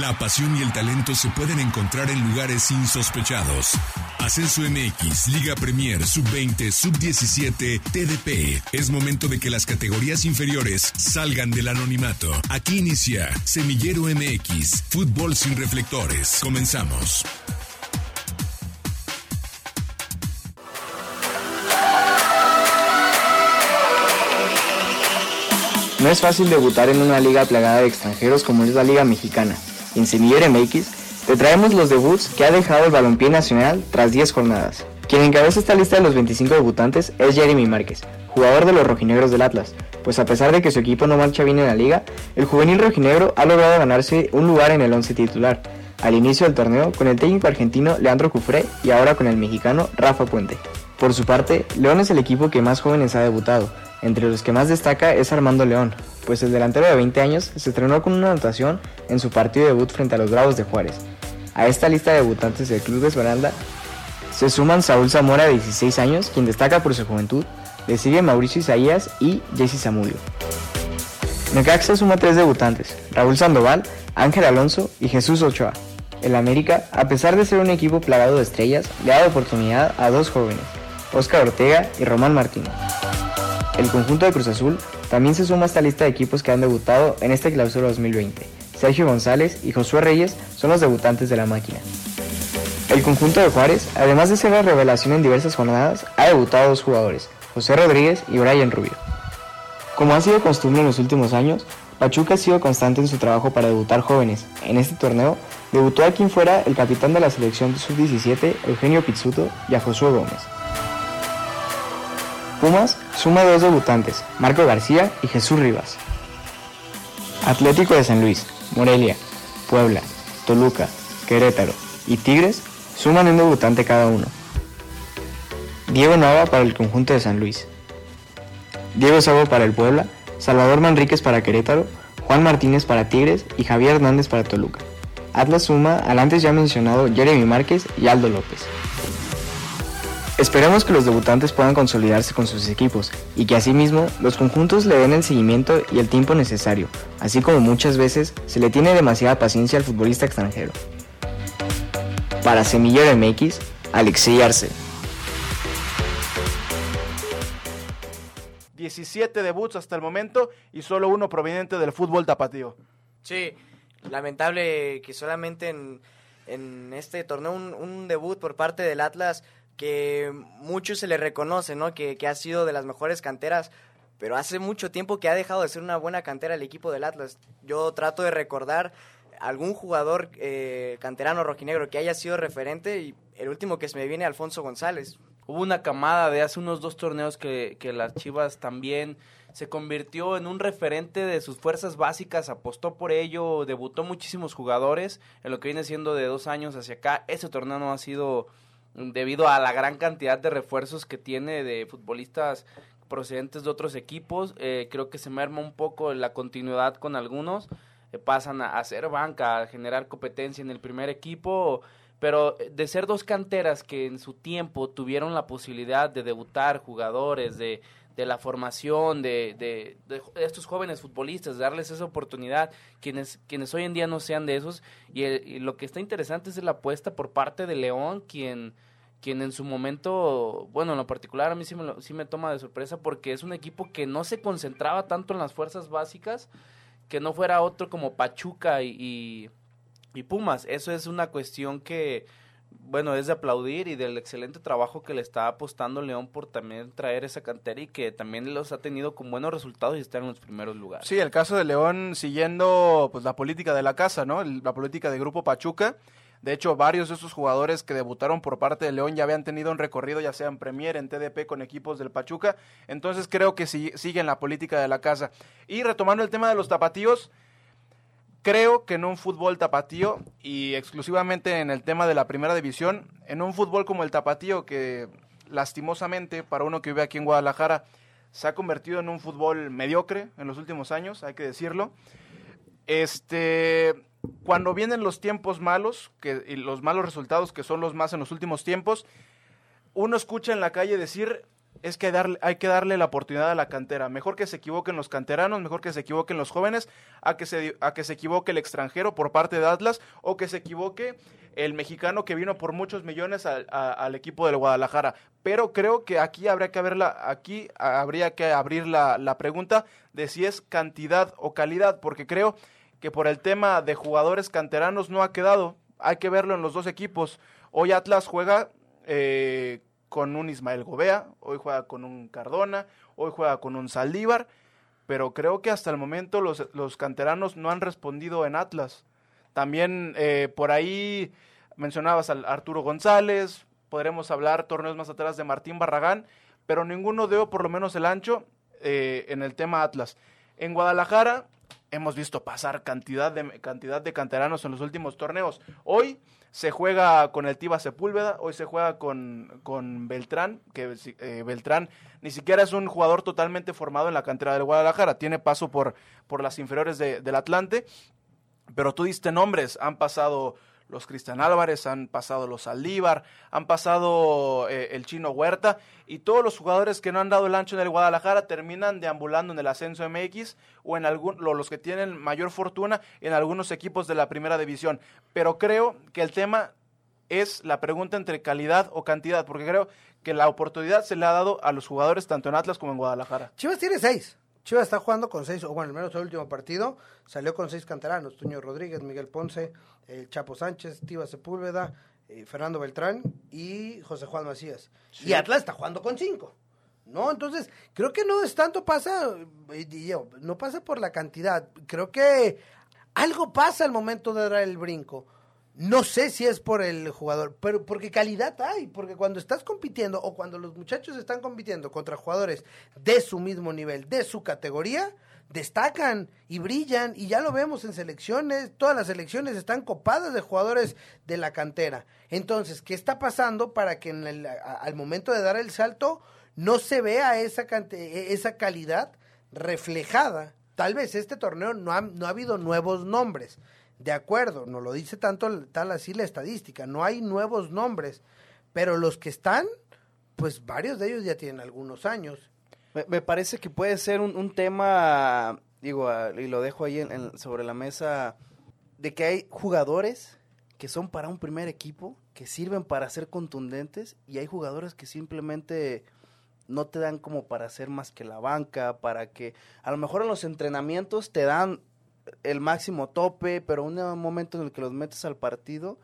La pasión y el talento se pueden encontrar en lugares insospechados. Ascenso MX, Liga Premier, Sub-20, Sub-17, TDP. Es momento de que las categorías inferiores salgan del anonimato. Aquí inicia Semillero MX, Fútbol sin reflectores. Comenzamos. No es fácil debutar en una liga plagada de extranjeros como es la Liga Mexicana. En Semillero MX te traemos los debuts que ha dejado el balompié nacional tras 10 jornadas. Quien encabeza esta lista de los 25 debutantes es Jeremy Márquez, jugador de los rojinegros del Atlas, pues a pesar de que su equipo no marcha bien en la liga, el juvenil rojinegro ha logrado ganarse un lugar en el once titular, al inicio del torneo con el técnico argentino Leandro Cufré y ahora con el mexicano Rafa Puente. Por su parte, León es el equipo que más jóvenes ha debutado, entre los que más destaca es Armando León, pues el delantero de 20 años se estrenó con una anotación en su partido de debut frente a los Bravos de Juárez. A esta lista de debutantes del Club de Esmeralda se suman Saúl Zamora de 16 años, quien destaca por su juventud, le sigue Mauricio Isaías y Jesse Zamudio. Necaxa suma tres debutantes, Raúl Sandoval, Ángel Alonso y Jesús Ochoa. El América, a pesar de ser un equipo plagado de estrellas, le ha dado oportunidad a dos jóvenes, Óscar Ortega y Román Martínez. El conjunto de Cruz Azul también se suma a esta lista de equipos que han debutado en esta clausura 2020. Sergio González y Josué Reyes son los debutantes de la máquina. El conjunto de Juárez, además de ser la revelación en diversas jornadas, ha debutado dos jugadores, José Rodríguez y Brian Rubio. Como ha sido costumbre en los últimos años, Pachuca ha sido constante en su trabajo para debutar jóvenes. En este torneo, debutó a quien fuera el capitán de la selección de sub-17, Eugenio Pizzuto, y a Josué Gómez. Pumas suma dos debutantes, Marco García y Jesús Rivas. Atlético de San Luis, Morelia, Puebla, Toluca, Querétaro y Tigres suman un debutante cada uno. Diego Nava para el conjunto de San Luis. Diego Sabo para el Puebla, Salvador Manríquez para Querétaro, Juan Martínez para Tigres y Javier Hernández para Toluca. Atlas suma al antes ya mencionado Jeremy Márquez y Aldo López. Esperemos que los debutantes puedan consolidarse con sus equipos y que asimismo los conjuntos le den el seguimiento y el tiempo necesario, así como muchas veces se le tiene demasiada paciencia al futbolista extranjero. Para Semillero MX, Alexei Arce. 17 debuts hasta el momento y solo uno proveniente del fútbol tapatío. Sí, lamentable que solamente en, en este torneo un, un, debut por parte del Atlas que mucho se le reconoce, ¿no? Que, que, ha sido de las mejores canteras, pero hace mucho tiempo que ha dejado de ser una buena cantera el equipo del Atlas. Yo trato de recordar algún jugador eh, canterano rojinegro que haya sido referente y el último que se me viene Alfonso González. Hubo una camada de hace unos dos torneos que, que las Chivas también se convirtió en un referente de sus fuerzas básicas, apostó por ello, debutó muchísimos jugadores en lo que viene siendo de dos años hacia acá. Ese torneo no ha sido debido a la gran cantidad de refuerzos que tiene de futbolistas procedentes de otros equipos. Eh, creo que se merma un poco la continuidad con algunos. Eh, pasan a hacer banca, a generar competencia en el primer equipo. Pero de ser dos canteras que en su tiempo tuvieron la posibilidad de debutar jugadores, de, de la formación de, de, de, estos jóvenes futbolistas, darles esa oportunidad, quienes, quienes hoy en día no sean de esos. Y, y, lo que está interesante es la apuesta por parte de León, quien, quien en su momento, bueno, en lo particular a mí sí me, toma de sorpresa porque es un equipo que no se concentraba tanto en las fuerzas básicas, que no fuera otro como Pachuca y Pumas. Eso es una cuestión que bueno, es de aplaudir y del excelente trabajo que le está apostando León por también traer esa cantera y que también los ha tenido con buenos resultados y está en los primeros lugares. Sí, el caso de León siguiendo pues la política de la casa, ¿no? La política de Grupo Pachuca. De hecho, varios de esos jugadores que debutaron por parte de León ya habían tenido un recorrido, ya sea en Premier, en TDP, con equipos del Pachuca. Entonces creo que sí, siguen la política de la casa. Y retomando el tema de los tapatíos, creo que en un fútbol tapatío y exclusivamente en el tema de la primera división, en un fútbol como el tapatío que lastimosamente para uno que vive aquí en Guadalajara se ha convertido en un fútbol mediocre en los últimos años, hay que decirlo. Este, cuando vienen los tiempos malos, que y los malos resultados que son los más en los últimos tiempos, uno escucha en la calle decir es que hay que darle la oportunidad a la cantera. Mejor que se equivoquen los canteranos, mejor que se equivoquen los jóvenes, a que se, a que se equivoque el extranjero por parte de Atlas o que se equivoque el mexicano que vino por muchos millones al, al equipo del Guadalajara. Pero creo que aquí habría que verla, aquí habría que abrir la, la pregunta de si es cantidad o calidad, porque creo que por el tema de jugadores canteranos no ha quedado. Hay que verlo en los dos equipos. Hoy Atlas juega eh, con un Ismael Gobea, hoy juega con un Cardona, hoy juega con un Saldívar, pero creo que hasta el momento los, los canteranos no han respondido en Atlas. También eh, por ahí mencionabas al Arturo González, podremos hablar torneos más atrás de Martín Barragán, pero ninguno dio por lo menos el ancho eh, en el tema Atlas. En Guadalajara hemos visto pasar cantidad de, cantidad de canteranos en los últimos torneos. Hoy se juega con el Tiba Sepúlveda, hoy se juega con, con Beltrán, que eh, Beltrán ni siquiera es un jugador totalmente formado en la cantera del Guadalajara, tiene paso por, por las inferiores del Atlante, pero tú diste nombres, han pasado los Cristian Álvarez, han pasado los Saldívar, han pasado eh, el Chino Huerta y todos los jugadores que no han dado el ancho en el Guadalajara terminan deambulando en el ascenso MX o en algún, los que tienen mayor fortuna en algunos equipos de la primera división. Pero creo que el tema es la pregunta entre calidad o cantidad, porque creo que la oportunidad se le ha dado a los jugadores tanto en Atlas como en Guadalajara. Chivas tiene seis. Chivas está jugando con seis, o bueno, al menos el último partido salió con seis canteranos, Tuño Rodríguez, Miguel Ponce, el Chapo Sánchez, Tiva Sepúlveda, eh, Fernando Beltrán y José Juan Macías. Y Atlas está jugando con cinco. ¿No? Entonces, creo que no es tanto pasa, eh, no pasa por la cantidad. Creo que algo pasa al momento de dar el brinco. No sé si es por el jugador, pero porque calidad hay, porque cuando estás compitiendo o cuando los muchachos están compitiendo contra jugadores de su mismo nivel, de su categoría, destacan y brillan y ya lo vemos en selecciones, todas las selecciones están copadas de jugadores de la cantera. Entonces, ¿qué está pasando para que en el, al momento de dar el salto no se vea esa, esa calidad reflejada? Tal vez este torneo no ha, no ha habido nuevos nombres de acuerdo, no lo dice tanto tal así la estadística, no hay nuevos nombres, pero los que están, pues varios de ellos ya tienen algunos años. Me, parece que puede ser un, tema, digo, y lo dejo ahí sobre la mesa, de que hay jugadores que son para un primer equipo, que sirven para ser contundentes, y hay jugadores que simplemente no te dan como para hacer más que la banca, para que a lo mejor en los entrenamientos te dan el máximo tope, pero un momento en el que los metes al partido,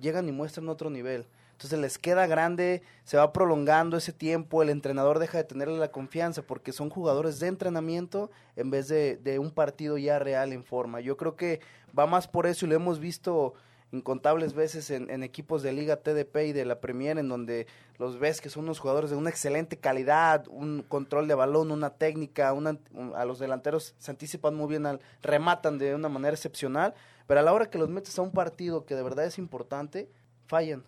llegan y muestran otro nivel. Entonces les queda grande, se va prolongando ese tiempo, el entrenador deja de tenerle la confianza porque son jugadores de entrenamiento en vez de, de un partido ya real en forma. Yo creo que va más por eso y lo hemos visto incontables veces en, equipos de Liga TDP y de la Premier, en donde los ves que son unos jugadores de una excelente calidad, un control de balón, una técnica, una, a los delanteros se anticipan muy bien, al, rematan de una manera excepcional, pero a la hora que los metes a un partido que de verdad es importante, fallan.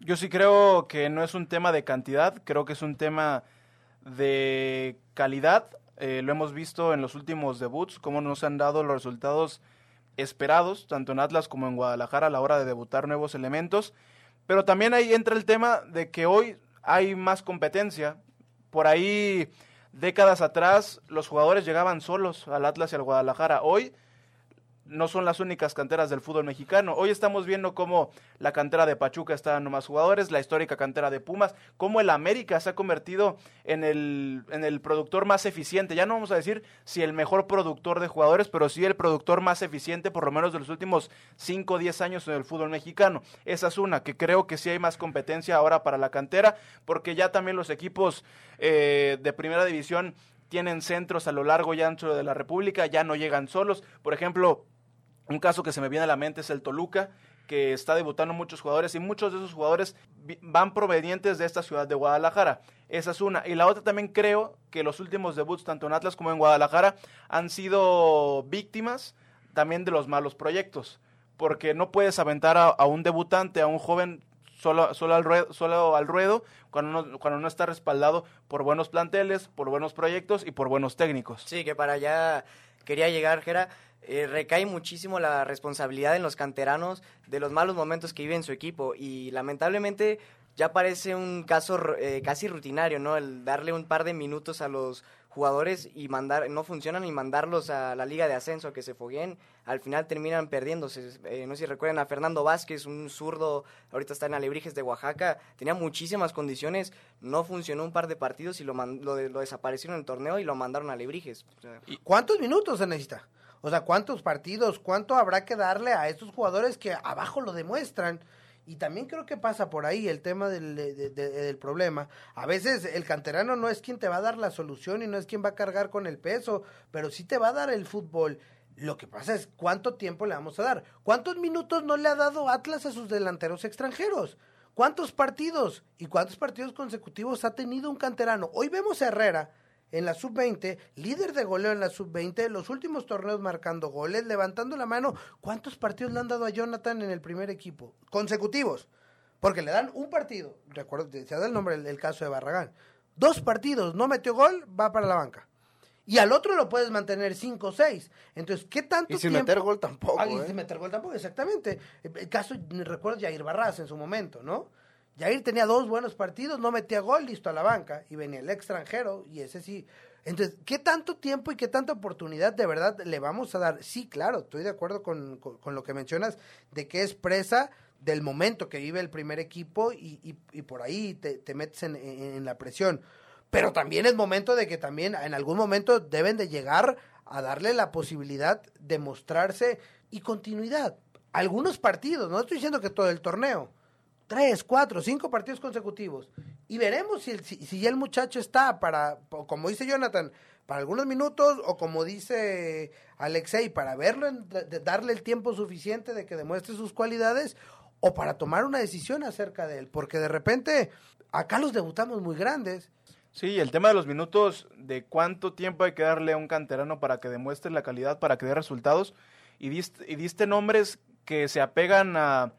Yo sí creo que no es un tema de cantidad, creo que es un tema de calidad. Eh, lo hemos visto en los últimos debuts, cómo nos han dado los resultados esperados, tanto en Atlas como en Guadalajara, a la hora de debutar nuevos elementos. Pero también ahí entra el tema de que hoy hay más competencia. Por ahí, décadas atrás, los jugadores llegaban solos al Atlas y al Guadalajara. Hoy no son las únicas canteras del fútbol mexicano. Hoy estamos viendo cómo la cantera de Pachuca está dando más jugadores, la histórica cantera de Pumas, cómo el América se ha convertido en el, en el productor más eficiente. Ya no vamos a decir si el mejor productor de jugadores, pero sí el productor más eficiente, por lo menos de los últimos 5 o 10 años en el fútbol mexicano. Esa es una, que creo que sí hay más competencia ahora para la cantera, porque ya también los equipos eh, de primera división tienen centros a lo largo y ancho de la República, ya no llegan solos. Por ejemplo, un caso que se me viene a la mente es el Toluca, que está debutando muchos jugadores y muchos de esos jugadores van provenientes de esta ciudad de Guadalajara. Esa es una. Y la otra también creo que los últimos debuts, tanto en Atlas como en Guadalajara, han sido víctimas también de los malos proyectos. Porque no puedes aventar a, un debutante, a un joven solo, solo, al, ruedo, solo al ruedo cuando no, cuando no está respaldado por buenos planteles, por buenos proyectos y por buenos técnicos. Sí, que para allá quería llegar, Gera. Eh, recae muchísimo la responsabilidad en los canteranos de los malos momentos que vive en su equipo y lamentablemente ya parece un caso eh, casi rutinario, ¿no? El darle un par de minutos a los jugadores y mandar, no funcionan y mandarlos a la liga de ascenso que se fogueen, al final terminan perdiéndose. Eh, no sé si recuerdan a Fernando Vázquez, un zurdo, ahorita está en Alebrijes de Oaxaca, tenía muchísimas condiciones, no funcionó un par de partidos y lo, lo, lo desaparecieron en el torneo y lo mandaron a Alebrijes. ¿Y ¿Cuántos minutos se necesita? O sea, ¿cuántos partidos? ¿Cuánto habrá que darle a estos jugadores que abajo lo demuestran? Y también creo que pasa por ahí el tema del, del, problema. A veces el canterano no es quien te va a dar la solución y no es quien va a cargar con el peso, pero sí te va a dar el fútbol. Lo que pasa es cuánto tiempo le vamos a dar. ¿Cuántos minutos no le ha dado Atlas a sus delanteros extranjeros? ¿Cuántos partidos y cuántos partidos consecutivos ha tenido un canterano? Hoy vemos a Herrera en la sub-20, líder de goleo en la sub-20, los últimos torneos marcando goles, levantando la mano. ¿Cuántos partidos le han dado a Jonathan en el primer equipo? Consecutivos. Porque le dan un partido. Recuerdo, se da el nombre del caso de Barragán. Dos partidos, no metió gol, va para la banca. Y al otro lo puedes mantener cinco o seis. Entonces, ¿qué tanto Y sin meter gol tampoco. Ah, y sin meter gol tampoco, exactamente. El caso, recuerdo Jair Barras en su momento, ¿no? Jair tenía dos buenos partidos, no metía gol, listo a la banca, y venía el extranjero, y ese sí. Entonces, ¿qué tanto tiempo y qué tanta oportunidad de verdad le vamos a dar? Sí, claro, estoy de acuerdo con, con, lo que mencionas, de que es presa del momento que vive el primer equipo y, y, por ahí te, te metes en, en, la presión. Pero también es momento de que también en algún momento deben de llegar a darle la posibilidad de mostrarse y continuidad. Algunos partidos, no estoy diciendo que todo el torneo, tres, cuatro, cinco partidos consecutivos. Y veremos si, si, si, ya el muchacho está para, como dice Jonathan, para algunos minutos, o como dice Alexei, para verlo, darle el tiempo suficiente de que demuestre sus cualidades, o para tomar una decisión acerca de él. Porque de repente, acá los debutamos muy grandes. Sí, el tema de los minutos, de cuánto tiempo hay que darle a un canterano para que demuestre la calidad, para que dé resultados. Y y diste nombres que se apegan a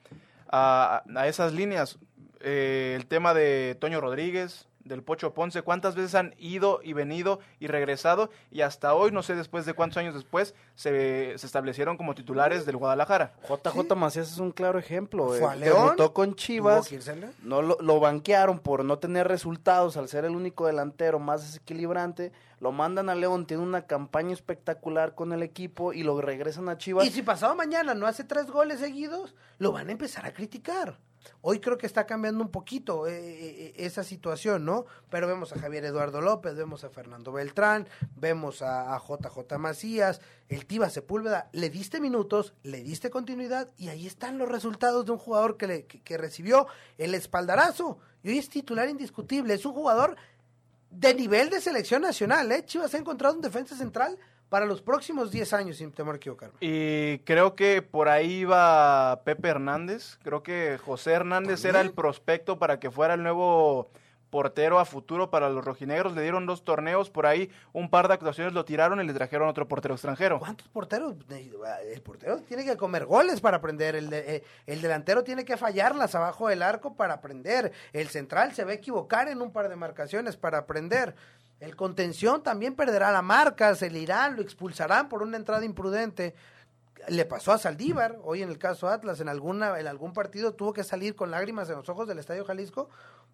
a, esas líneas. Eh, el tema de Toño Rodríguez, del Pocho Ponce, cuántas veces han ido y venido y regresado y hasta hoy, no sé después de cuántos años después, se, se establecieron como titulares del Guadalajara. JJ Macías es un claro ejemplo. ¿Fue eh, Debutó con Chivas, no lo, lo, banquearon por no tener resultados al ser el único delantero más desequilibrante, lo mandan a León, tiene una campaña espectacular con el equipo y lo regresan a Chivas. Y si pasado mañana no hace tres goles seguidos, lo van a empezar a criticar. Hoy creo que está cambiando un poquito eh, eh, esa situación, ¿no? Pero vemos a Javier Eduardo López, vemos a Fernando Beltrán, vemos a, JJ Macías, el Tiba Sepúlveda. Le diste minutos, le diste continuidad y ahí están los resultados de un jugador que, le, que recibió el espaldarazo. Y hoy es titular indiscutible. Es un jugador de nivel de selección nacional, ¿eh? Chivas ha encontrado un defensa central para los próximos 10 años, sin temor a equivocarme. Y creo que por ahí va Pepe Hernández. Creo que José Hernández era el prospecto para que fuera el nuevo portero a futuro para los rojinegros. Le dieron dos torneos por ahí, un par de actuaciones lo tiraron y le trajeron otro portero extranjero. ¿Cuántos porteros? El portero tiene que comer goles para aprender. El, eh, el delantero tiene que fallarlas abajo del arco para aprender. El central se va a equivocar en un par de marcaciones para aprender. El contención también perderá la marca, se le irán, lo expulsarán por una entrada imprudente. Le pasó a Saldívar, hoy en el caso Atlas, en, alguna, en algún partido tuvo que salir con lágrimas en los ojos del Estadio Jalisco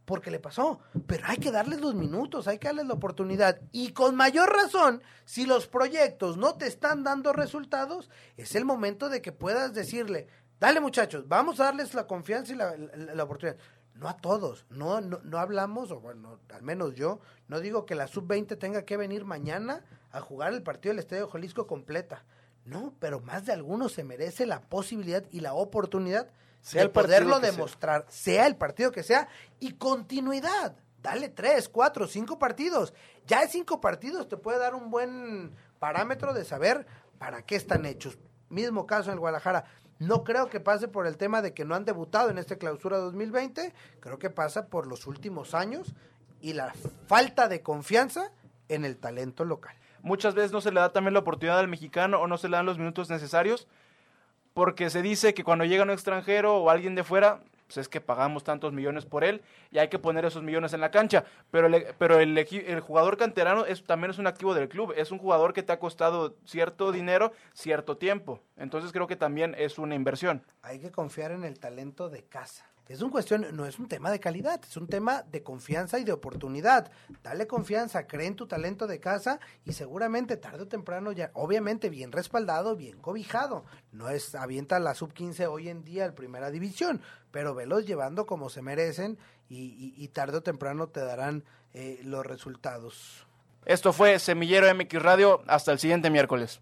porque le pasó. Pero hay que darles los minutos, hay que darles la oportunidad. Y con mayor razón, si los proyectos no te están dando resultados, es el momento de que puedas decirle, dale muchachos, vamos a darles la confianza y la, la oportunidad no a todos, no, no, no hablamos, o bueno, al menos yo, no digo que la sub-20 tenga que venir mañana a jugar el partido del Estadio Jalisco completa. No, pero más de algunos se merece la posibilidad y la oportunidad de poderlo demostrar, sea el partido que sea, y continuidad. Dale tres, cuatro, cinco partidos. Ya de cinco partidos te puede dar un buen parámetro de saber para qué están hechos. Mismo caso en Guadalajara. No creo que pase por el tema de que no han debutado en esta clausura 2020, creo que pasa por los últimos años y la falta de confianza en el talento local. Muchas veces no se le da también la oportunidad al mexicano o no se le dan los minutos necesarios porque se dice que cuando llega un extranjero o alguien de fuera pues es que pagamos tantos millones por él y hay que poner esos millones en la cancha. Pero el, pero el, el jugador canterano es, también es un activo del club, es un jugador que te ha costado cierto dinero, cierto tiempo. Entonces creo que también es una inversión. Hay que confiar en el talento de casa. Es un cuestión, no es un tema de calidad, es un tema de confianza y de oportunidad. Dale confianza, cree en tu talento de casa y seguramente tarde o temprano ya, obviamente bien respaldado, bien cobijado. No es avienta la sub 15 hoy en día al primera división, pero velos llevando como se merecen y, tarde o temprano te darán eh, los resultados. Esto fue Semillero MX Radio. Hasta el siguiente miércoles.